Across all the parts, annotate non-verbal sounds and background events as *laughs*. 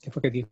¿Qué fue que dijo?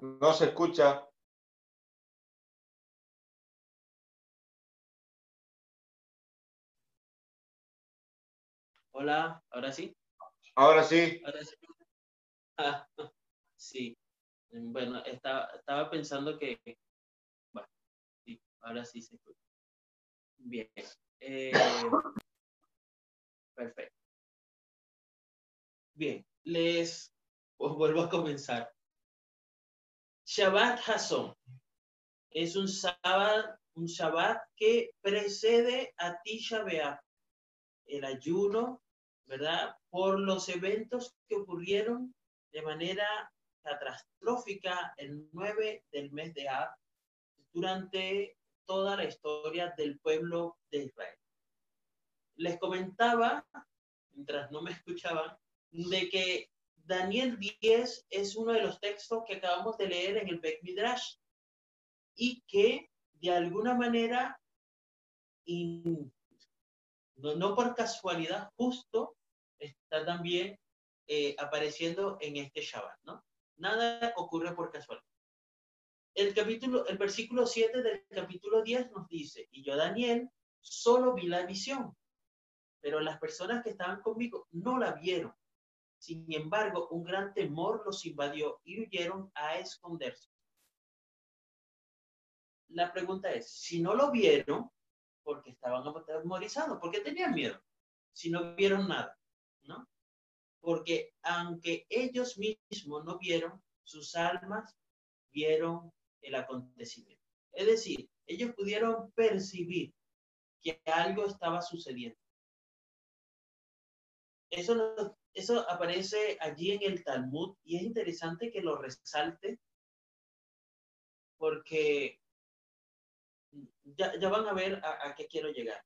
No se escucha. Hola, ¿ahora sí? Ahora sí. Ahora sí. *laughs* Ah, sí. Bueno, estaba, estaba pensando que... Bueno, sí, ahora sí se escucha. Bien. Eh, perfecto. Bien, les os vuelvo a comenzar. Shabbat Hasson es un Shabbat, un Shabbat que precede a Tisha B'Av, el ayuno, ¿verdad? Por los eventos que ocurrieron de manera catastrófica el 9 del mes de Av durante toda la historia del pueblo de Israel. Les comentaba, mientras no me escuchaban, de que Daniel 10 es uno de los textos que acabamos de leer en el Bet Midrash y que de alguna manera, no, por casualidad, justo está también eh, apareciendo en este Shabbat, ¿no? Nada ocurre por casualidad. El capítulo, el versículo 7 del capítulo 10 nos dice, y yo Daniel solo vi la visión, pero las personas que estaban conmigo no la vieron sin embargo, un gran temor los invadió y huyeron a esconderse. La pregunta es, si no lo vieron, porque estaban atemorizados, porque tenían miedo, si no vieron nada, ¿no? Porque aunque ellos mismos no vieron, sus almas vieron el acontecimiento. Es decir, ellos pudieron percibir que algo estaba sucediendo. Eso nos eso aparece allí en el Talmud y es interesante que lo resalte porque ya, ya van a ver a, qué quiero llegar.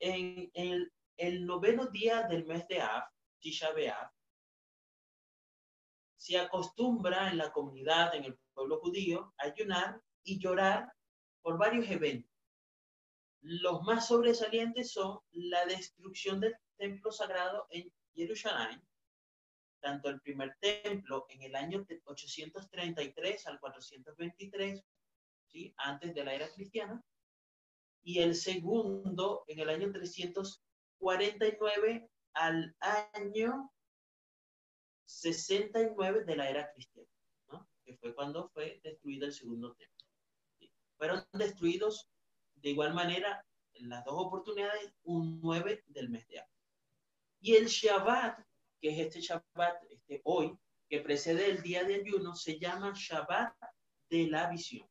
En, el, noveno día del mes de Av, Tisha B'Av, se acostumbra en la comunidad, en el pueblo judío, ayunar y llorar por varios eventos. Los más sobresalientes son la destrucción del templo sagrado en Jerusalén, tanto el primer templo en el año 833 al 423, ¿sí? antes de la era cristiana, y el segundo en el año 349 al año 69 de la era cristiana, que fue cuando fue destruido el segundo templo. Fueron destruidos de igual manera en las dos oportunidades un 9 del mes de abril. Y el Shabbat que es este Shabbat, este hoy, que precede el día de ayuno, se llama Shabbat de la visión.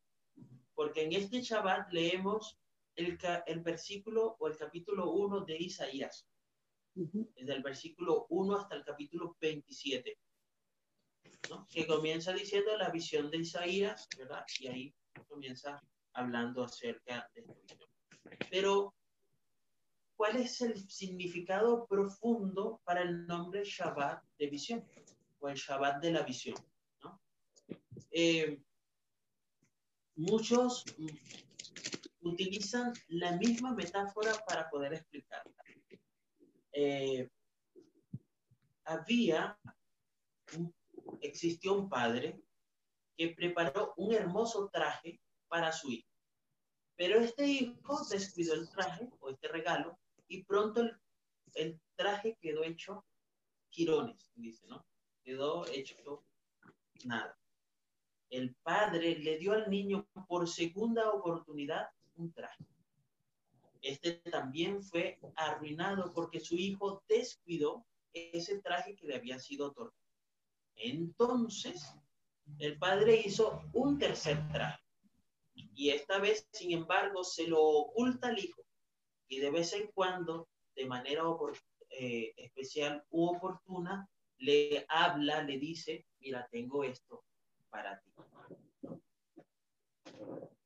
Porque en este Shabbat leemos el, el versículo o el capítulo 1 de Isaías. Desde el versículo 1 hasta el capítulo 27. ¿no? Que comienza diciendo la visión de Isaías, ¿verdad? Y ahí comienza hablando acerca de esto. Pero, ¿cuál es el significado profundo para el nombre Shabbat de visión? O el Shabbat de la visión. Eh, muchos utilizan la misma metáfora para poder explicarla. Eh, había, existió un padre que preparó un hermoso traje para su hijo. Pero este hijo descuidó el traje o este regalo y pronto el, traje quedó hecho girones, dice, ¿no? Quedó hecho nada. El padre le dio al niño por segunda oportunidad un traje. Este también fue arruinado porque su hijo descuidó ese traje que le había sido otorgado. Entonces, el padre hizo un tercer traje. Y esta vez, sin embargo, se lo oculta al hijo. Y de vez en cuando, de manera eh, especial u oportuna, le habla, le dice, mira, tengo esto para ti.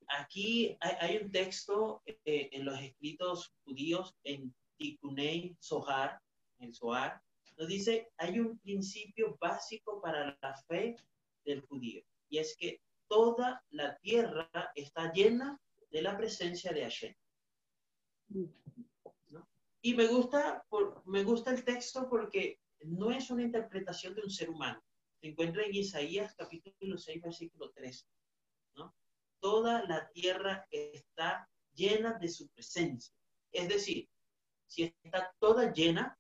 Aquí hay, un texto eh, en los escritos judíos, en Tikunei Sohar, en Sohar, nos dice, hay un principio básico para la fe del judío, y es que toda la tierra está llena de la presencia de Hashem. Y me gusta, por, me gusta el texto porque no es una interpretación de un ser humano. Se encuentra en Isaías capítulo 6, versículo 3 toda la tierra está llena de su presencia. Es decir, si está toda llena,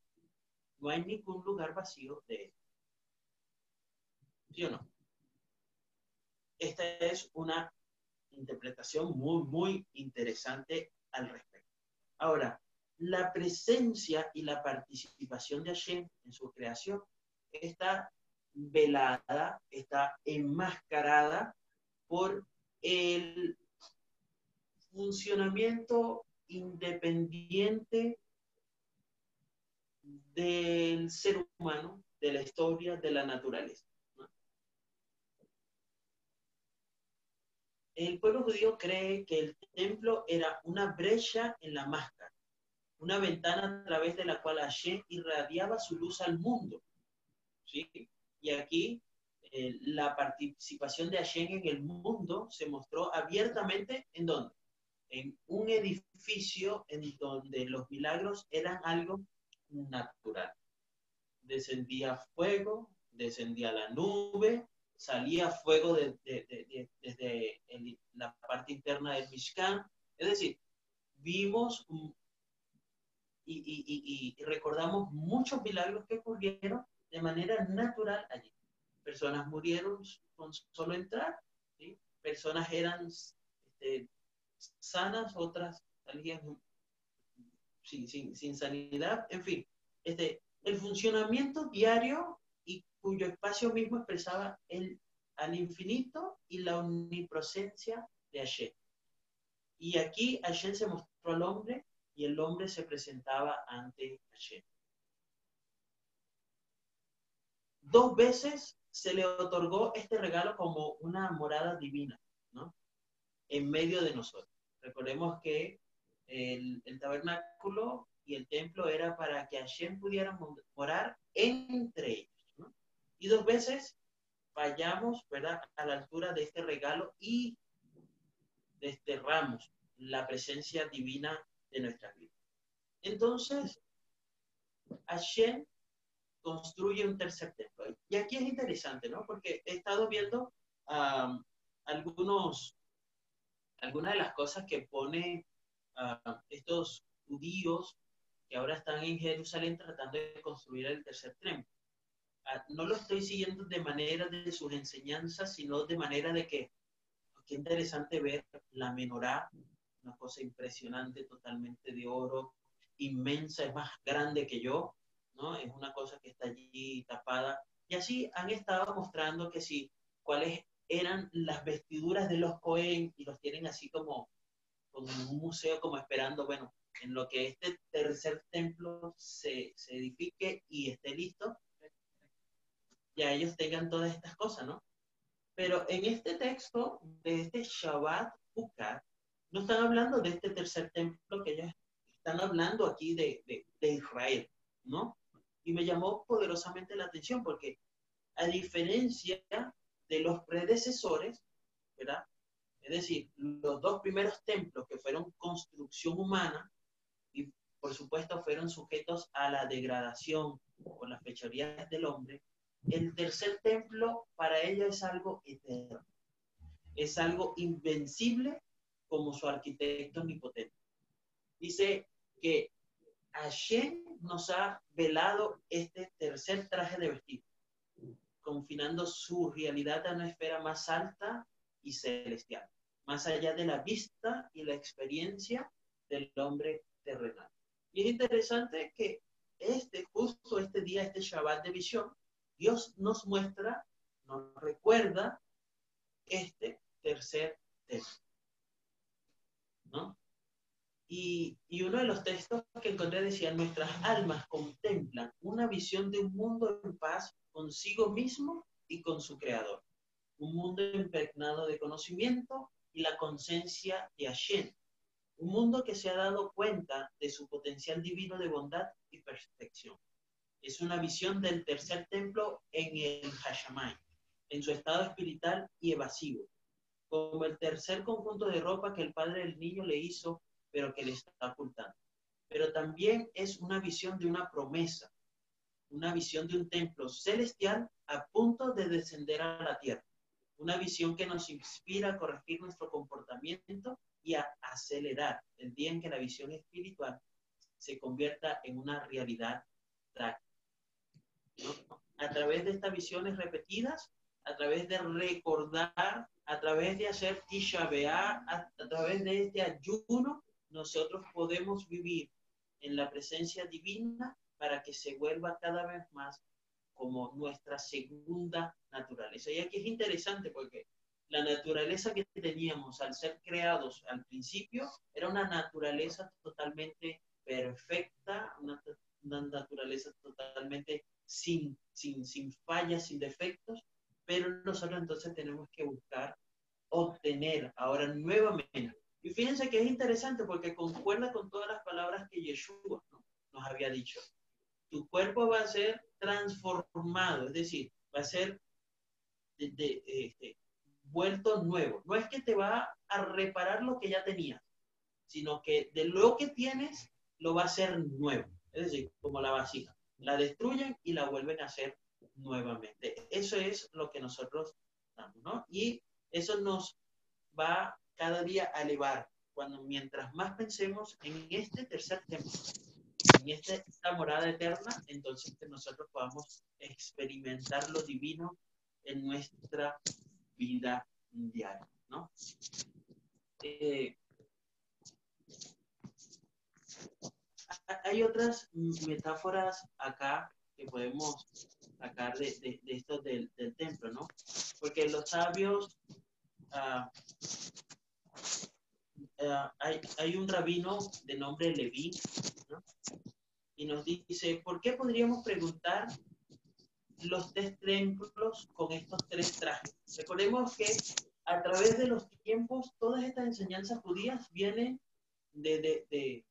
no hay ningún lugar vacío de él. ¿Sí o no? Esta es una interpretación muy, muy interesante al respecto. Ahora, la presencia y la participación de Hashem en su creación está velada, está enmascarada por el funcionamiento independiente del ser humano, de la historia, de la naturaleza. El pueblo judío cree que el templo era una brecha en la máscara, una ventana a través de la cual Hashem irradiaba su luz al mundo. ¿sí? Y aquí eh, la participación de Hashem en el mundo se mostró abiertamente en dónde? En un edificio en donde los milagros eran algo natural. Descendía fuego, descendía la nube, salía fuego desde la parte interna del Mishkan. Es decir, vimos y recordamos muchos milagros que ocurrieron de manera natural allí. Personas murieron con solo entrar, personas eran este, sanas, otras salían sin, sin, sanidad, en fin, este, el funcionamiento diario y cuyo espacio mismo expresaba el, al infinito y la omnipresencia de Hashem. Y aquí Hashem se mostró al hombre y el hombre se presentaba ante Hashem. Dos veces se le otorgó este regalo como una morada divina, ¿no? En medio de nosotros. Recordemos que el, tabernáculo y el templo era para que Hashem pudiera morar entre ellos. Y dos veces vayamos, ¿verdad?, a la altura de este regalo y desterramos la presencia divina de nuestra vida. Entonces, Hashem construye un tercer templo. Y aquí es interesante, ¿no? Porque he estado viendo algunos, algunas de las cosas que pone estos judíos que ahora están en Jerusalén tratando de construir el tercer templo. Ah, no lo estoy siguiendo de manera de sus enseñanzas, sino de manera de que, qué interesante ver la menorá, una cosa impresionante, totalmente de oro, inmensa, es más grande que yo, ¿no? Es una cosa que está allí tapada. Y así han estado mostrando que sí, cuáles eran las vestiduras de los Cohen y los tienen así como, como en un museo, como esperando, bueno, en lo que este tercer templo se, se edifique y esté listo, ya ellos tengan todas estas cosas, ¿no? Pero en este texto de este Shabbat Ukat, no están hablando de este tercer templo que ellos están hablando aquí de, de, de Israel, ¿no? Y me llamó poderosamente la atención porque a diferencia de los predecesores, ¿verdad? Es decir, los dos primeros templos que fueron construcción humana y por supuesto fueron sujetos a la degradación por las fechorías del hombre, el tercer templo para ellos es algo eterno, es algo invencible como su arquitecto omnipotente. Dice que Hashem nos ha velado este tercer traje de vestir, confinando su realidad a una esfera más alta y celestial, más allá de la vista y la experiencia del hombre terrenal. Y es interesante que este, justo este día, este Shabbat de visión, Dios nos muestra, nos recuerda este tercer texto. ¿No? Y, y, uno de los textos que encontré decía, nuestras almas contemplan una visión de un mundo en paz consigo mismo y con su creador. Un mundo impregnado de conocimiento y la conciencia de Hashem. Un mundo que se ha dado cuenta de su potencial divino de bondad y perfección. Es una visión del tercer templo en el Hashamay, en su estado espiritual y evasivo, como el tercer conjunto de ropa que el padre del niño le hizo, pero que le está ocultando. Pero también es una visión de una promesa, una visión de un templo celestial a punto de descender a la tierra. Una visión que nos inspira a corregir nuestro comportamiento y a acelerar el día en que la visión espiritual se convierta en una realidad práctica. A través de estas visiones repetidas, a través de recordar, a través de hacer Tisha a, a través de este ayuno, nosotros podemos vivir en la presencia divina para que se vuelva cada vez más como nuestra segunda naturaleza. Y aquí es interesante porque la naturaleza que teníamos al ser creados al principio era una naturaleza totalmente perfecta, una, una naturaleza totalmente sin, sin, sin fallas, sin defectos, pero nosotros entonces tenemos que buscar obtener ahora nuevamente. Y fíjense que es interesante porque concuerda con todas las palabras que Yeshua nos había dicho. Tu cuerpo va a ser transformado, es decir, va a ser de, este, vuelto nuevo. No es que te va a reparar lo que ya tenías, sino que de lo que tienes lo va a hacer nuevo, es decir, como la vasija la destruyen y la vuelven a hacer nuevamente. Eso es lo que nosotros damos, ¿no? Y eso nos va cada día a elevar. Cuando mientras más pensemos en este tercer templo, en esta morada eterna, entonces que nosotros podamos experimentar lo divino en nuestra vida diaria, ¿no? Eh, hay otras metáforas acá que podemos sacar de, de, esto del, del, templo, ¿no? Porque los sabios, uh, uh, hay, hay, un rabino de nombre Leví, ¿no? Y nos dice, ¿por qué podríamos preguntar los tres templos con estos tres trajes? Recordemos que a través de los tiempos, todas estas enseñanzas judías vienen de, de,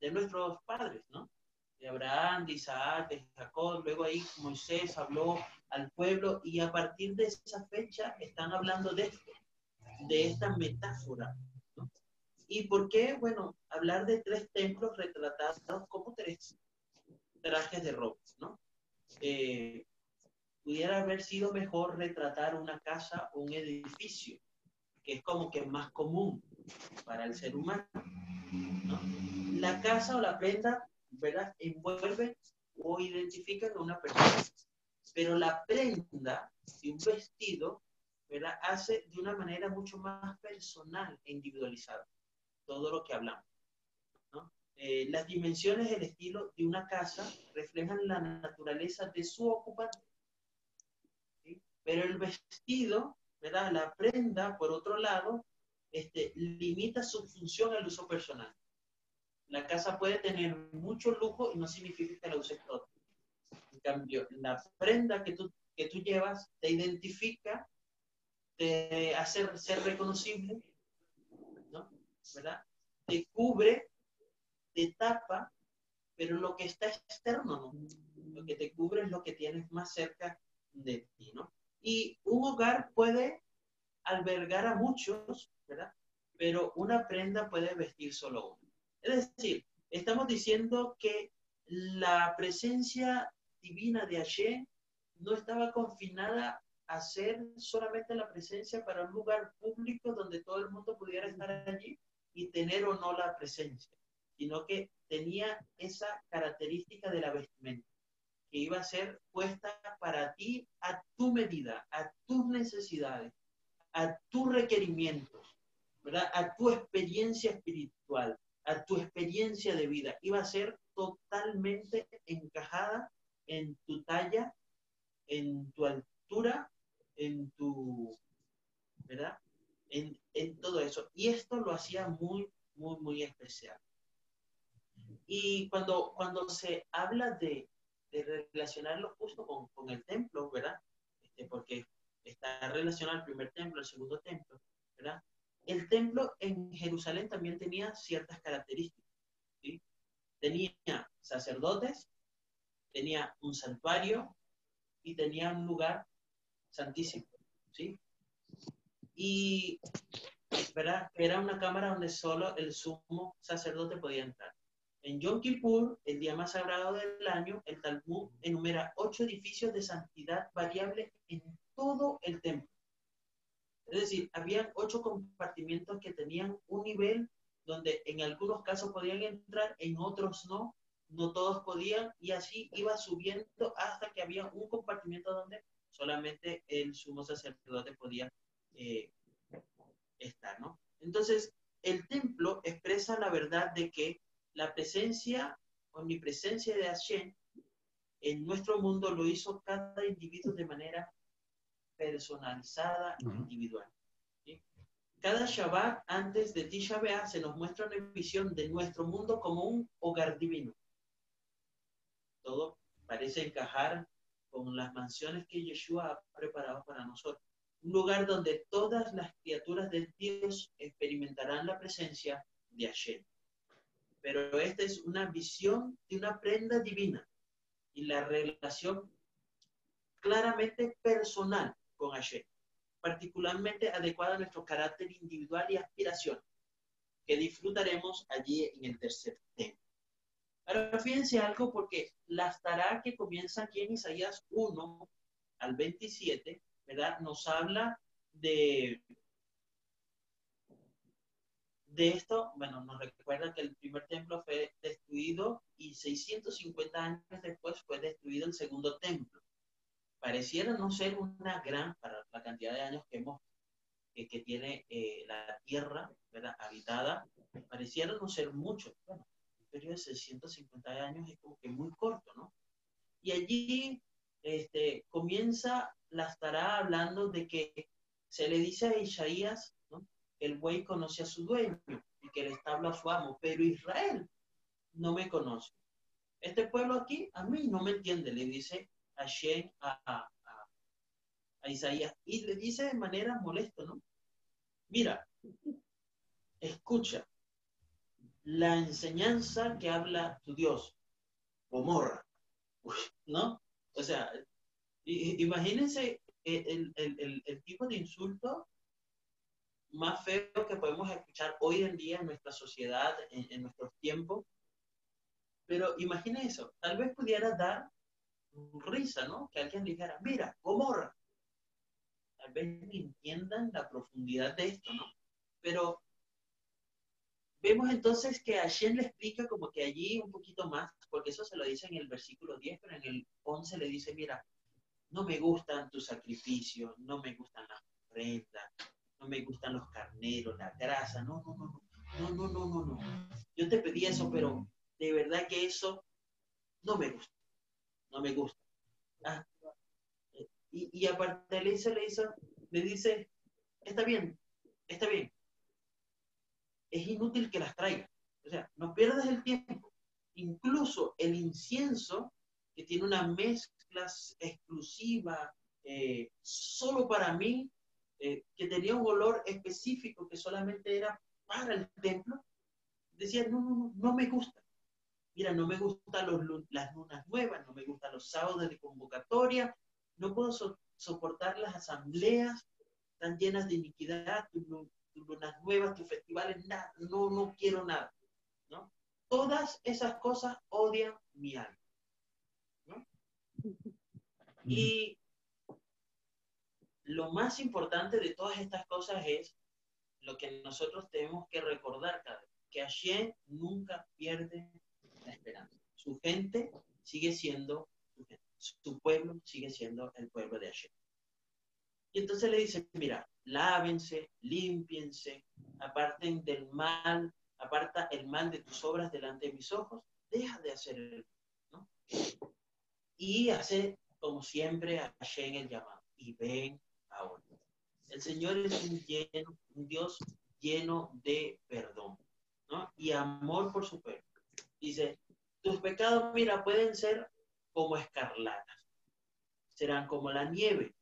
de nuestros padres, ¿no? De Abraham, de Isaac, de Jacob, luego ahí Moisés habló al pueblo y a partir de esa fecha están hablando de esto, de esta metáfora, ¿no? ¿Y por qué? Bueno, hablar de tres templos retratados como tres trajes de ropa, ¿no? Eh, pudiera haber sido mejor retratar una casa o un edificio, que es como que más común para el ser humano, ¿no? La casa o la prenda, ¿verdad? Envuelve o identifica a una persona. Pero la prenda de un vestido, ¿verdad? Hace de una manera mucho más personal e individualizada todo lo que hablamos. ¿no? eh, las dimensiones, el estilo de una casa reflejan la naturaleza de su ocupante. Pero el vestido, ¿verdad? La prenda, por otro lado, este, limita su función al uso personal. La casa puede tener mucho lujo y no significa que la uses todo. En cambio, la prenda que tú, que tú llevas te identifica, te hace ser reconocible, ¿no? ¿verdad? Te cubre te tapa, pero lo que está externo, ¿no? Lo que te cubre es lo que tienes más cerca de ti, ¿no? Y un hogar puede albergar a muchos, ¿verdad? Pero una prenda puede vestir solo uno. Es decir, estamos diciendo que la presencia divina de Hashem no estaba confinada a ser solamente la presencia para un lugar público donde todo el mundo pudiera estar allí y tener o no la presencia sino que tenía esa característica de la vestimenta, que iba a ser puesta para ti a tu medida, a tus necesidades, a tus requerimientos, ¿verdad? a tu experiencia espiritual, a tu experiencia de vida. Iba a ser totalmente encajada en tu talla, en tu altura, en tu, ¿verdad? En, en todo eso. Y esto lo hacía muy, muy, muy especial. Y cuando, cuando se habla de, de relacionarlo justo con, con, el templo, ¿verdad? Este, porque está relacionado el primer templo, el segundo templo, ¿verdad? El templo en Jerusalén también tenía ciertas características. Tenía sacerdotes, tenía un santuario y tenía un lugar santísimo. ¿sí? Y ¿verdad? era una cámara donde solo el sumo sacerdote podía entrar. En Yom Kippur, el día más sagrado del año, el Talmud enumera ocho edificios de santidad variables en todo el templo. Es decir, había ocho compartimientos que tenían un nivel donde en algunos casos podían entrar, en otros no, no todos podían, y así iba subiendo hasta que había un compartimiento donde solamente el sumo sacerdote podía eh, estar, ¿no? Entonces, el templo expresa la verdad de que la presencia, omnipresencia de Hashem en nuestro mundo lo hizo cada individuo de manera personalizada, individual. Cada Shabbat antes de Tisha B'Av se nos muestra una visión de nuestro mundo como un hogar divino. Todo parece encajar con las mansiones que Yeshua ha preparado para nosotros. Un lugar donde todas las criaturas de Dios experimentarán la presencia de Hashem pero esta es una visión de una prenda divina y la relación claramente personal con Hashem, particularmente adecuada a nuestro carácter individual y aspiración, que disfrutaremos allí en el tercer tema. Ahora fíjense algo porque la estará que comienza aquí en Isaías 1 al 27, ¿verdad? Nos habla de de esto, bueno, nos recuerda que el primer templo fue destruido y 650 años después fue destruido el segundo templo. Pareciera no ser una gran, para la cantidad de años que hemos, que, tiene eh, la tierra ¿verdad? habitada, pareciera no ser mucho. Bueno, un periodo de 650 años es como que muy corto, ¿no? Y allí este, comienza la estará hablando de que se le dice a Isaías el buey conoce a su dueño y que el establo a su amo, pero Israel no me conoce. Este pueblo aquí a mí no me entiende, le dice a Shen, a, a, a, Isaías, y le dice de manera molesta, ¿no? Mira, escucha la enseñanza que habla tu Dios, Gomorra, ¿no? O sea, imagínense el, el, el tipo de insulto más feo que podemos escuchar hoy en día en nuestra sociedad, en, nuestros tiempos. Pero imagina eso, tal vez pudiera dar risa, ¿no? Que alguien dijera, mira, Gomorra. Tal vez entiendan la profundidad de esto, ¿no? Pero vemos entonces que Hashem le explica como que allí un poquito más, porque eso se lo dice en el versículo 10, pero en el 11 le dice, mira, no me gustan tus sacrificios, no me gustan las ofrendas, no me gustan los carneros, la grasa, no, no, no, no, no, no, no, no, yo te pedí eso, pero de verdad que eso no me gusta, no me gusta. Ah, y, y aparte le dice, le dice, le dice, está bien, está bien. Es inútil que las traigas. O sea, no pierdas el tiempo. Incluso el incienso, que tiene una mezcla exclusiva, eh, solo para mí, eh, que tenía un olor específico que solamente era para el templo, decía, no, no, no, no me gusta. Mira, no me gustan los, las lunas nuevas, no me gustan los sábados de convocatoria, no puedo soportar las asambleas tan llenas de iniquidad, tus, lunas nuevas, tus festivales, nada, no, no quiero nada. ¿no? Todas esas cosas odian mi alma. ¿no? Y lo más importante de todas estas cosas es lo que nosotros tenemos que recordar cada vez, que Hashem nunca pierde Su gente sigue siendo su pueblo sigue siendo el pueblo de Hashem. Y entonces le dice, mira, lávense, límpiense, aparten del mal, aparta el mal de tus obras delante de mis ojos, deja de hacer el ¿no? Y hace, como siempre, a Hashem el llamado. Y ven ahora. El Señor es un, un Dios lleno de perdón ¿no? y amor por su pueblo. Dice, tus pecados, mira, pueden ser como escarlatas, serán como la nieve.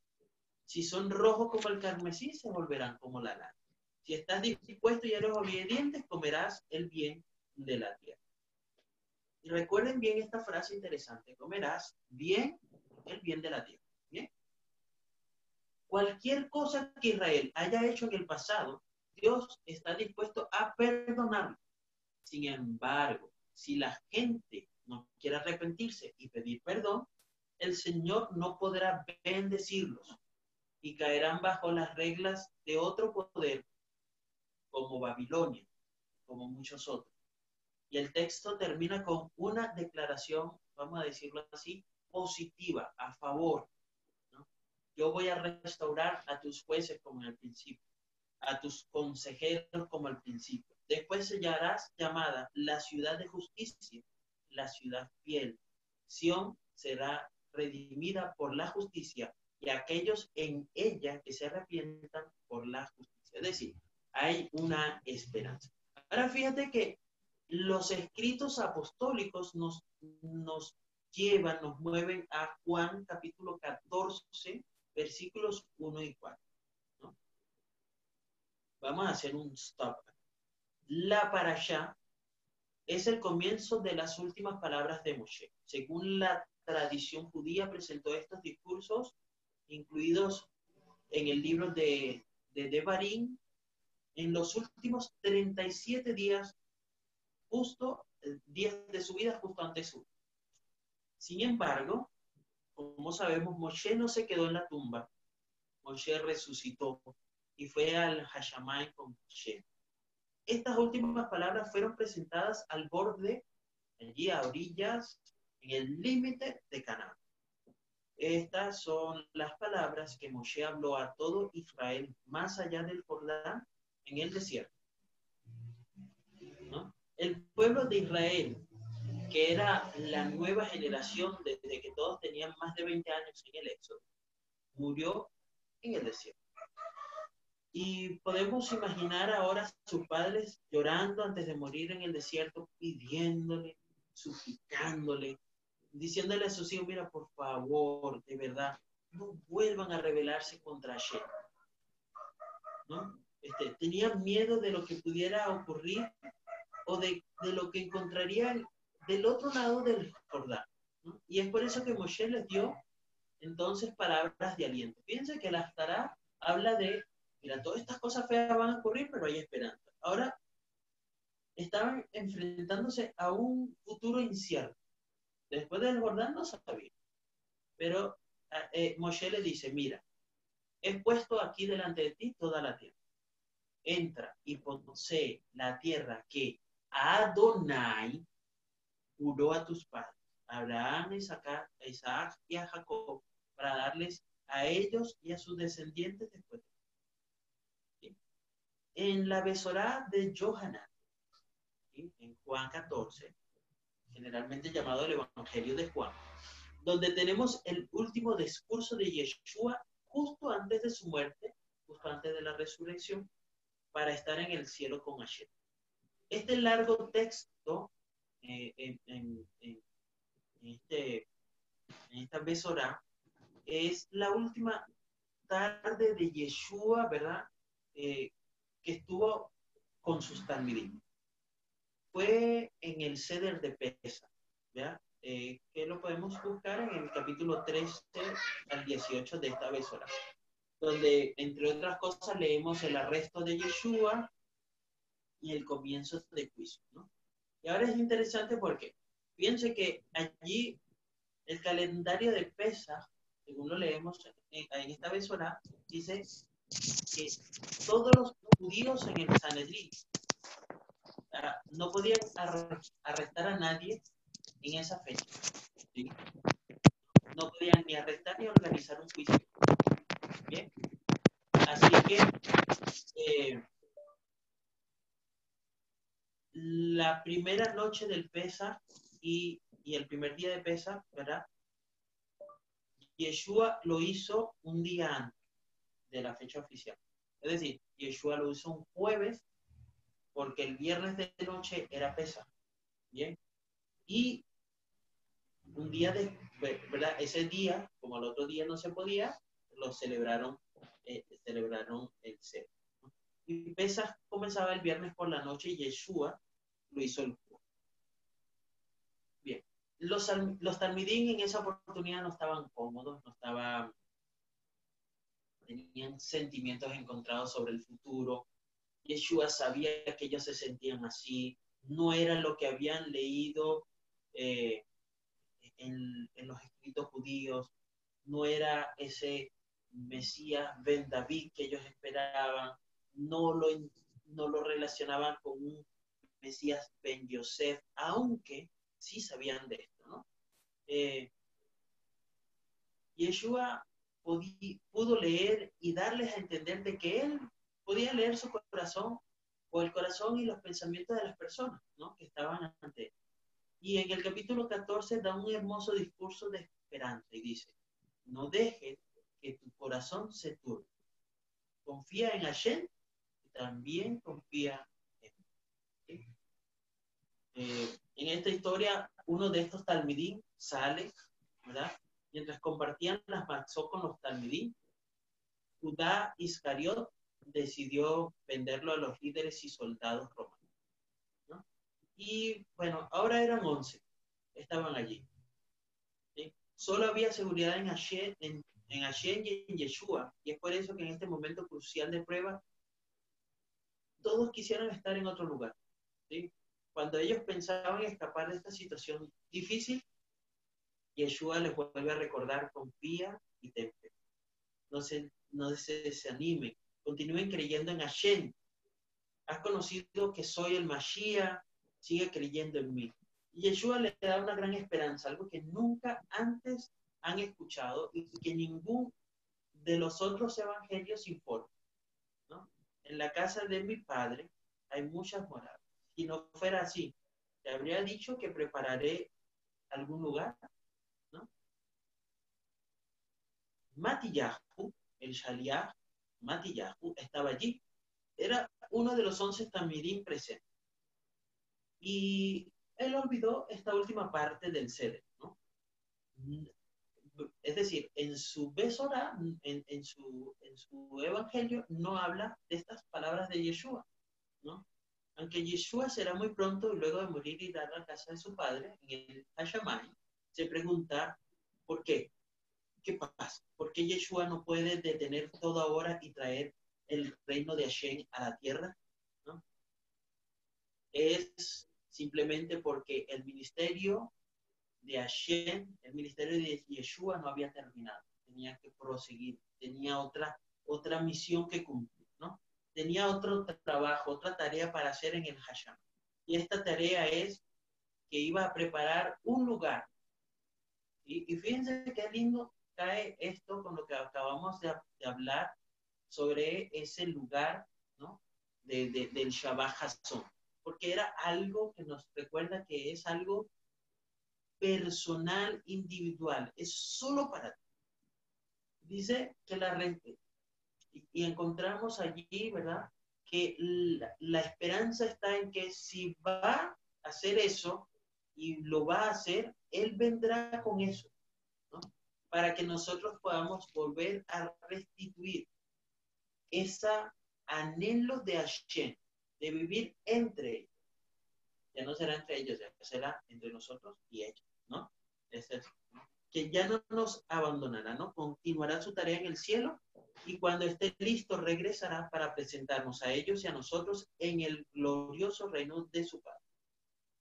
Si son rojos como el carmesí, se volverán como la lana. Si estás dispuesto y eres obediente, comerás el bien de la tierra. Y recuerden bien esta frase interesante, comerás bien el bien de la tierra. ¿Bien? Cualquier cosa que Israel haya hecho en el pasado, Dios está dispuesto a perdonarlo. Sin embargo, si la gente no quiere arrepentirse y pedir perdón, el Señor no podrá bendecirlos y caerán bajo las reglas de otro poder, como Babilonia, como muchos otros. Y el texto termina con una declaración, vamos a decirlo así, positiva, a favor yo voy a restaurar a tus jueces como en el principio, a tus consejeros como al principio. Después sellarás llamada la ciudad de justicia, la ciudad fiel. Sión será redimida por la justicia y aquellos en ella que se arrepientan por la justicia. Es decir, hay una esperanza. Ahora fíjate que los escritos apostólicos nos, nos llevan, nos mueven a Juan capítulo 14, versículos 1 y 4. Vamos a hacer un stop. La parasha es el comienzo de las últimas palabras de Moshe. Según la tradición judía, presentó estos discursos incluidos en el libro de, de Devarim en los últimos 37 días, justo eh, días de su vida, justo antes su. Sin embargo, como sabemos, Moshe no se quedó en la tumba. Moshe resucitó y fue al Hashamay con Moshe. Estas últimas palabras fueron presentadas al borde, allí a orillas, en el límite de Canaán. Estas son las palabras que Moshe habló a todo Israel más allá del Jordán en el desierto. El pueblo de Israel que era la nueva generación desde que todos tenían más de 20 años en el éxodo, murió en el desierto. Y podemos imaginar ahora a sus padres llorando antes de morir en el desierto, pidiéndole, suplicándole, diciéndole a sus hijos, mira, por favor, de verdad, no vuelvan a rebelarse contra Hashem. ¿No? Este, tenían miedo de lo que pudiera ocurrir o de, de lo que encontrarían del otro lado del Jordán. Y es por eso que Moshe les dio entonces palabras de aliento. Fíjense que la Aftará habla de, mira, todas estas cosas feas van a ocurrir, pero hay esperanza. Ahora, estaban enfrentándose a un futuro incierto. Después del Jordán no sabía. Pero eh, Moshe le dice, mira, he puesto aquí delante de ti toda la tierra. Entra y posee la tierra que Adonai, juró a tus padres, Abraham, a Isaac y a Jacob, para darles a ellos y a sus descendientes después. En la besorá de Johanan, en Juan 14, generalmente llamado el Evangelio de Juan, donde tenemos el último discurso de Yeshua justo antes de su muerte, justo antes de la resurrección, para estar en el cielo con Hashem. Este largo texto eh, en, en, en, este, en esta besora es la última tarde de Yeshua, ¿verdad? Eh, que estuvo con sus talmidim. Fue en el ceder de Pesa, ¿ya? Eh, que lo podemos buscar en el capítulo 13 al 18 de esta besora, donde, entre otras cosas, leemos el arresto de Yeshua y el comienzo del juicio, ¿no? Y ahora es interesante porque piense que allí el calendario de Pesa, según lo leemos en, esta besora, dice que todos los judíos en el Sanedrín ah, no podían arrestar a nadie en esa fecha. No podían ni arrestar ni organizar un juicio. ¿Bien? Así que eh, la primera noche del Pesa y, y, el primer día de Pesa, ¿verdad? Yeshua lo hizo un día antes de la fecha oficial. Es decir, Yeshua lo hizo un jueves porque el viernes de noche era Pesa. Bien. Y un día de, ¿verdad? Ese día, como el otro día no se podía, lo celebraron, eh, celebraron el ser. Y Pesach comenzaba el viernes por la noche y Yeshua lo hizo el jueves. Bien. Los, los talmidín en esa oportunidad no estaban cómodos, no estaban, tenían sentimientos encontrados sobre el futuro. Yeshua sabía que ellos se sentían así, no era lo que habían leído eh, en, los escritos judíos, no era ese Mesías Ben David que ellos esperaban, no lo, no lo relacionaban con un Mesías Ben Yosef, aunque sí sabían de esto, ¿no? Eh, Yeshua pudo leer y darles a entender de que él podía leer su corazón o el corazón y los pensamientos de las personas, ¿no? Que estaban ante él. Y en el capítulo 14 da un hermoso discurso de esperanza y dice, no dejes que tu corazón se turbe. Confía en Hashem y también confía en mí. Eh, en esta historia, uno de estos talmidín sale, ¿verdad? Mientras compartían las matzot con los talmidín, Judá Iscariot decidió venderlo a los líderes y soldados romanos. Y bueno, ahora eran 11, estaban allí. Solo había seguridad en Hashem, en, en y en Yeshua, y es por eso que en este momento crucial de prueba, todos quisieran estar en otro lugar. Cuando ellos pensaban escapar de esta situación difícil, Yeshua les vuelve a recordar, confía y tempe. No se, no se desanimen, continúen creyendo en Hashem. Has conocido que soy el Mashiach, sigue creyendo en mí. Y Yeshua le da una gran esperanza, algo que nunca antes han escuchado y que ningún de los otros evangelios informa. ¿no? En la casa de mi padre hay muchas moradas. Si no fuera así, te habría dicho que prepararé algún lugar. ¿no? Matillahu, el Shaliah, Matillahu, estaba allí. Era uno de los once tamirín presentes. Y él olvidó esta última parte del sede, ¿no? Es decir, en su besora, en, en, su, en su evangelio, no habla de estas palabras de Yeshua, ¿no? Aunque Yeshua será muy pronto, luego de morir y dar la casa de su padre, en el Hashamay, se pregunta, ¿por qué? ¿Qué pasa? ¿Por qué Yeshua no puede detener todo ahora y traer el reino de Hashem a la tierra? ¿no? Es simplemente porque el ministerio de Hashem, el ministerio de Yeshua no había terminado, tenía que proseguir, tenía otra, otra misión que cumplir, ¿no? Tenía otro trabajo, otra tarea para hacer en el Hashem. Y esta tarea es que iba a preparar un lugar. Y, fíjense qué lindo cae esto con lo que acabamos de, hablar sobre ese lugar, ¿no? De, del Shabbat Hasson. porque era algo que nos recuerda que es algo personal, individual, es solo para ti. Dice que la rente, y, encontramos allí, ¿verdad? Que la, la esperanza está en que si va a hacer eso y lo va a hacer, Él vendrá con eso. Para que nosotros podamos volver a restituir esa anhelo de Hashem, de vivir entre ellos. Ya no será entre ellos, ya será entre nosotros y ellos, ¿no? Es Que ya no nos abandonará, ¿no? Continuará su tarea en el cielo y cuando esté listo regresará para presentarnos a ellos y a nosotros en el glorioso reino de su Padre.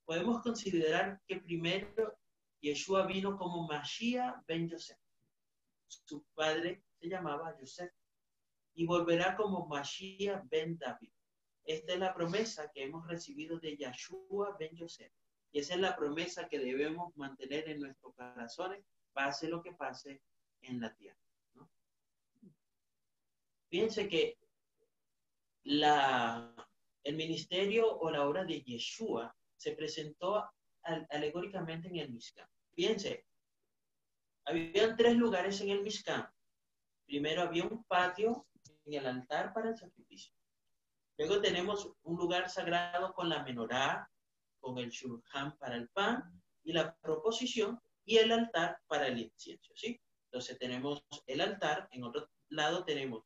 Podemos considerar que primero Yeshua vino como Mashiach ben Yosef. Su padre se llamaba Yosef y volverá como Mashiach ben David. Esta es la promesa que hemos recibido de Yeshua ben Yosef. Y esa es la promesa que debemos mantener en nuestros corazones, pase lo que pase en la tierra. ¿no? Piense que la, el ministerio o la obra de Yeshua se presentó alegóricamente en el Mishkan. Piense, habían tres lugares en el Mishkan. Primero había un patio en el altar para el sacrificio. Luego tenemos un lugar sagrado con la menorá, con el shulchan para el pan y la proposición y el altar para el incienso, ¿sí? Entonces tenemos el altar, en otro lado tenemos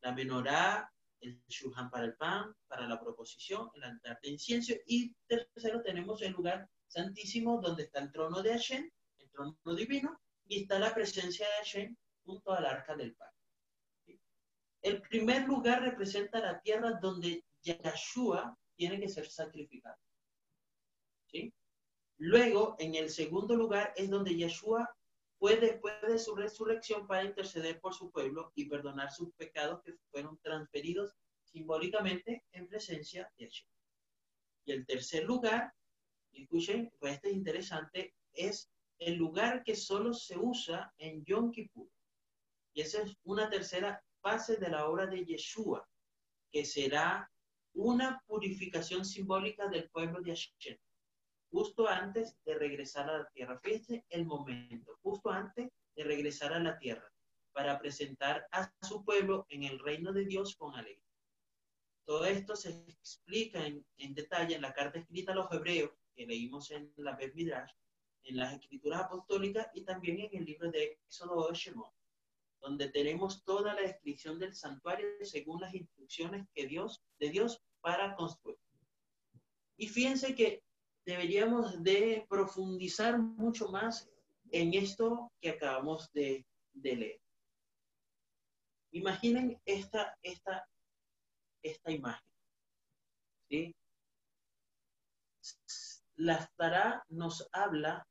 la menorá, el shulchan para el pan, para la proposición, el altar de incienso y tercero tenemos el lugar santísimo donde está el trono de Hashem, el trono divino, y está la presencia de Hashem junto al arca del pan. El primer lugar representa la tierra donde Yahshua tiene que ser sacrificado. ¿Sí? Luego, en el segundo lugar, es donde Yahshua fue después de su resurrección para interceder por su pueblo y perdonar sus pecados que fueron transferidos simbólicamente en presencia de Yahshua. Y el tercer lugar, escuchen, pues este es interesante, es el lugar que solo se usa en Yom Kippur. Y esa es una tercera fase de la obra de Yeshua, que será una purificación simbólica del pueblo de Hashem, justo antes de regresar a la tierra. Fíjense el momento, justo antes de regresar a la tierra, para presentar a su pueblo en el reino de Dios con alegría. Todo esto se explica en, detalle en la carta escrita a los hebreos que leímos en la Bet Midrash, en las escrituras apostólicas y también en el libro de Éxodo de donde tenemos toda la descripción del santuario según las instrucciones que Dios, de Dios para construir. Y fíjense que deberíamos de profundizar mucho más en esto que acabamos de, leer. Imaginen esta, esta, esta imagen. ¿sí? La Tará nos habla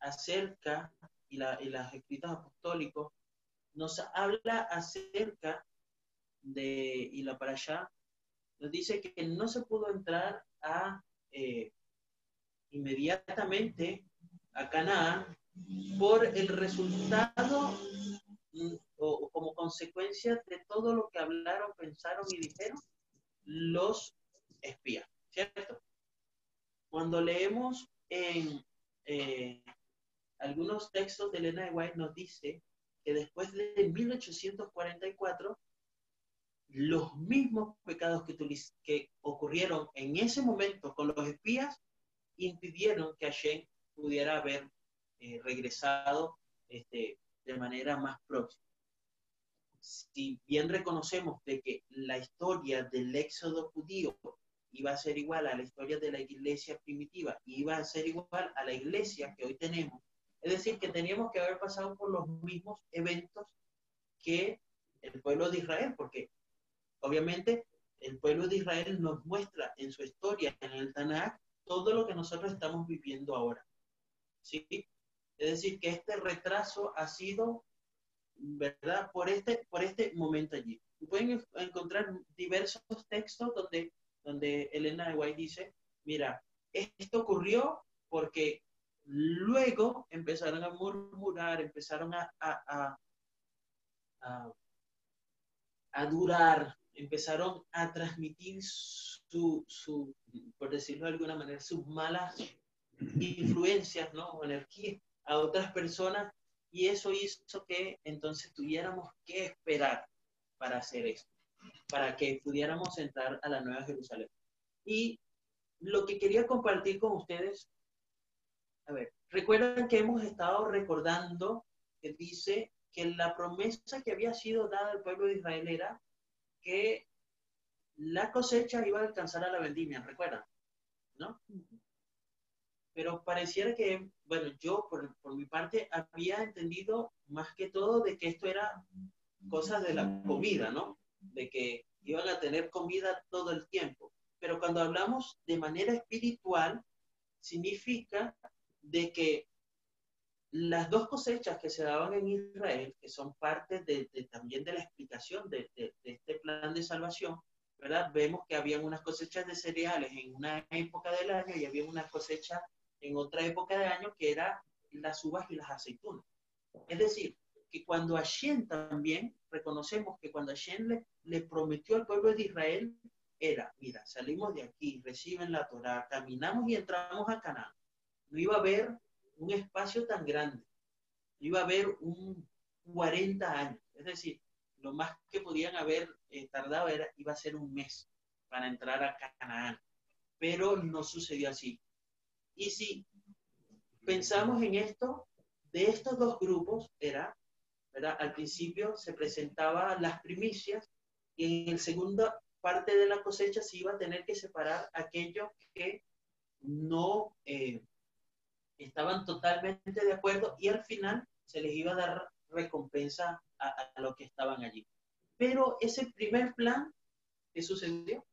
acerca, y, la, y apostólicos nos habla acerca de, y la para allá, nos dice que no se pudo entrar a eh, inmediatamente a Canaán por el resultado mm, o, como consecuencia de todo lo que hablaron, pensaron y dijeron los espías, ¿cierto? Cuando leemos en eh, algunos textos de Elena de White nos dice que después de 1844, los mismos pecados que, que ocurrieron en ese momento con los espías impidieron que Hashem pudiera haber eh, regresado este, de manera más próxima. Si bien reconocemos de que la historia del éxodo judío iba a ser igual a la historia de la iglesia primitiva, iba a ser igual a la iglesia que hoy tenemos, es decir, que teníamos que haber pasado por los mismos eventos que el pueblo de Israel, porque obviamente el pueblo de Israel nos muestra en su historia, en el Tanakh, todo lo que nosotros estamos viviendo ahora. ¿Sí? Es decir, que este retraso ha sido, ¿verdad? Por este, por este momento allí. Pueden encontrar diversos textos donde, donde Elena de White dice, mira, esto ocurrió porque Luego empezaron a murmurar, empezaron a, a, a, a, durar empezaron a transmitir su, su, por decirlo de alguna manera, sus malas influencias, ¿no? O energía a otras personas y eso hizo que entonces tuviéramos que esperar para hacer esto, para que pudiéramos entrar a la Nueva Jerusalén. Y lo que quería compartir con ustedes, a ver, recuerdan que hemos estado recordando que dice que la promesa que había sido dada al pueblo de Israel era que la cosecha iba a alcanzar a la vendimia, ¿recuerdan? ¿No? Pero pareciera que, bueno, yo por, por mi parte había entendido más que todo de que esto era cosas de la comida, ¿no? De que iban a tener comida todo el tiempo. Pero cuando hablamos de manera espiritual, significa de que las dos cosechas que se daban en Israel, que son parte de, también de la explicación de, este plan de salvación, ¿verdad? Vemos que habían unas cosechas de cereales en una época del año y había una cosecha en otra época del año que era las uvas y las aceitunas. Es decir, que cuando Hashem también, reconocemos que cuando Hashem le, le prometió al pueblo de Israel, era, mira, salimos de aquí, reciben la Torah, caminamos y entramos a Canaán. No iba a haber un espacio tan grande. Iba a haber un 40 años. Es decir, lo más que podían haber eh, tardado era, iba a ser un mes para entrar a Canaán. Pero no sucedió así. Y si pensamos en esto, de estos dos grupos era, ¿verdad? Al principio se presentaban las primicias y en la segunda parte de la cosecha se iba a tener que separar aquellos que no eh, estaban totalmente de acuerdo y al final se les iba a dar recompensa a, a los que estaban allí. Pero ese primer plan, ¿qué sucedió?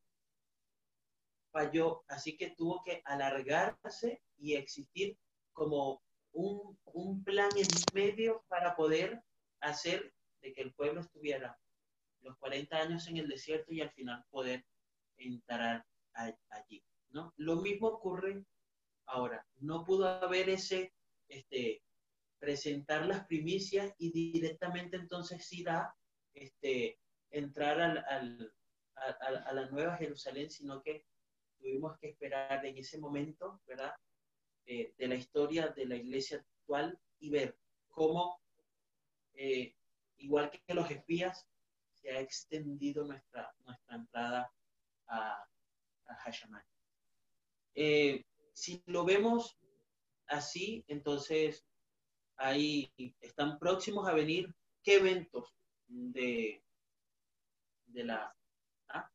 Falló, así que tuvo que alargarse y existir como un, un plan en medio para poder hacer de que el pueblo estuviera los 40 años en el desierto y al final poder entrar allí. ¿no? Lo mismo ocurre Ahora, no pudo haber ese, este, presentar las primicias y directamente entonces ir a este, entrar al, al, a, la Nueva Jerusalén, sino que tuvimos que esperar en ese momento, ¿verdad? Eh, de la historia de la iglesia actual y ver cómo, eh, igual que los espías, se ha extendido nuestra, nuestra entrada a, a Hashaman. Eh, si lo vemos así, entonces ahí están próximos a venir qué eventos de, de la... ¿ah?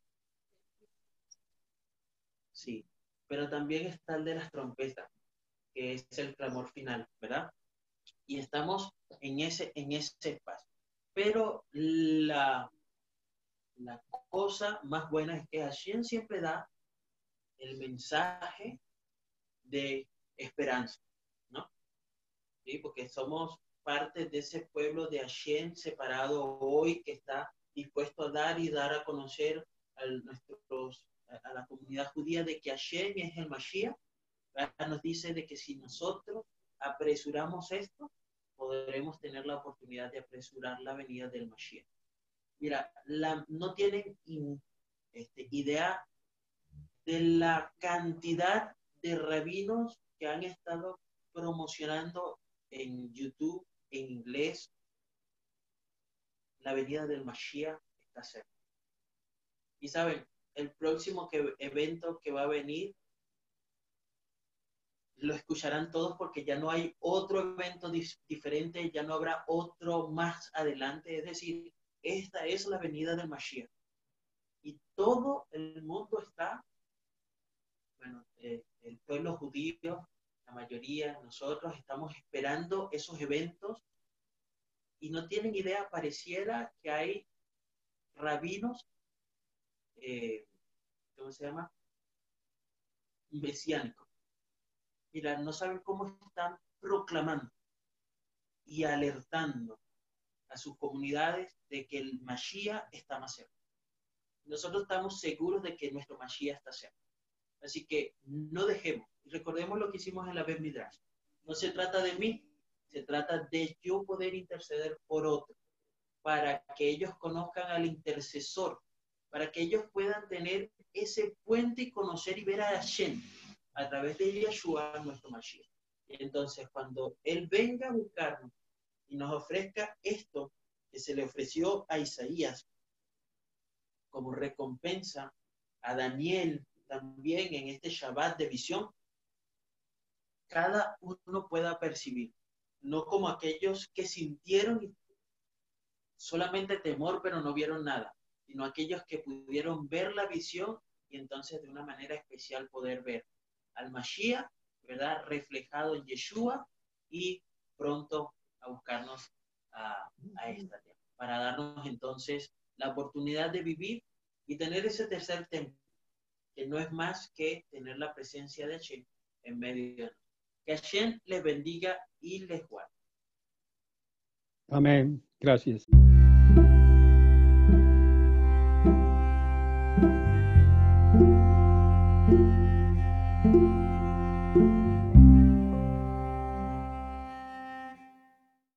Sí, pero también está el de las trompetas, que es el clamor final, ¿verdad? Y estamos en ese, en ese espacio. Pero la, la cosa más buena es que Hashem siempre da el mensaje de esperanza, ¿no? ¿Sí? Porque somos parte de ese pueblo de Hashem separado hoy que está dispuesto a dar y dar a conocer a, nuestros, a la comunidad judía de que Hashem es el Mashiach. Nos dice de que si nosotros apresuramos esto, podremos tener la oportunidad de apresurar la venida del Mashiach. Mira, la, no tienen este, idea de la cantidad de rabinos que han estado promocionando en YouTube, en inglés, la venida del Mashiach está cerca. Y saben, el próximo que, evento que va a venir, lo escucharán todos porque ya no hay otro evento diferente, ya no habrá otro más adelante. Es decir, esta es la venida del Mashiach. Y todo el mundo está, bueno, eh, el pueblo judío, la mayoría, nosotros estamos esperando esos eventos y no tienen idea, pareciera que hay rabinos, eh, ¿cómo se llama? Mesiánicos. Mira, no saben cómo están proclamando y alertando a sus comunidades de que el Mashiach está más cerca. Nosotros estamos seguros de que nuestro Mashiach está cerca. Así que no dejemos. Recordemos lo que hicimos en la Ben Midrash. No se trata de mí, se trata de yo poder interceder por otro, para que ellos conozcan al intercesor para que ellos puedan tener ese puente y conocer y ver a Hashem a través de Yeshua, nuestro Mashiach. Entonces, cuando Él venga a buscarnos y nos ofrezca esto que se le ofreció a Isaías como recompensa a Daniel también en este Shabbat de visión, cada uno pueda percibir, no como aquellos que sintieron solamente temor pero no vieron nada, sino aquellos que pudieron ver la visión y entonces de una manera especial poder ver al Mashiach, ¿verdad? Reflejado en Yeshua y pronto a buscarnos a, esta tierra, para darnos entonces la oportunidad de vivir y tener ese tercer templo, que no es más que tener la presencia de Hashem en medio de nosotros. Que Hashem les bendiga y les guarde. Amén. Gracias.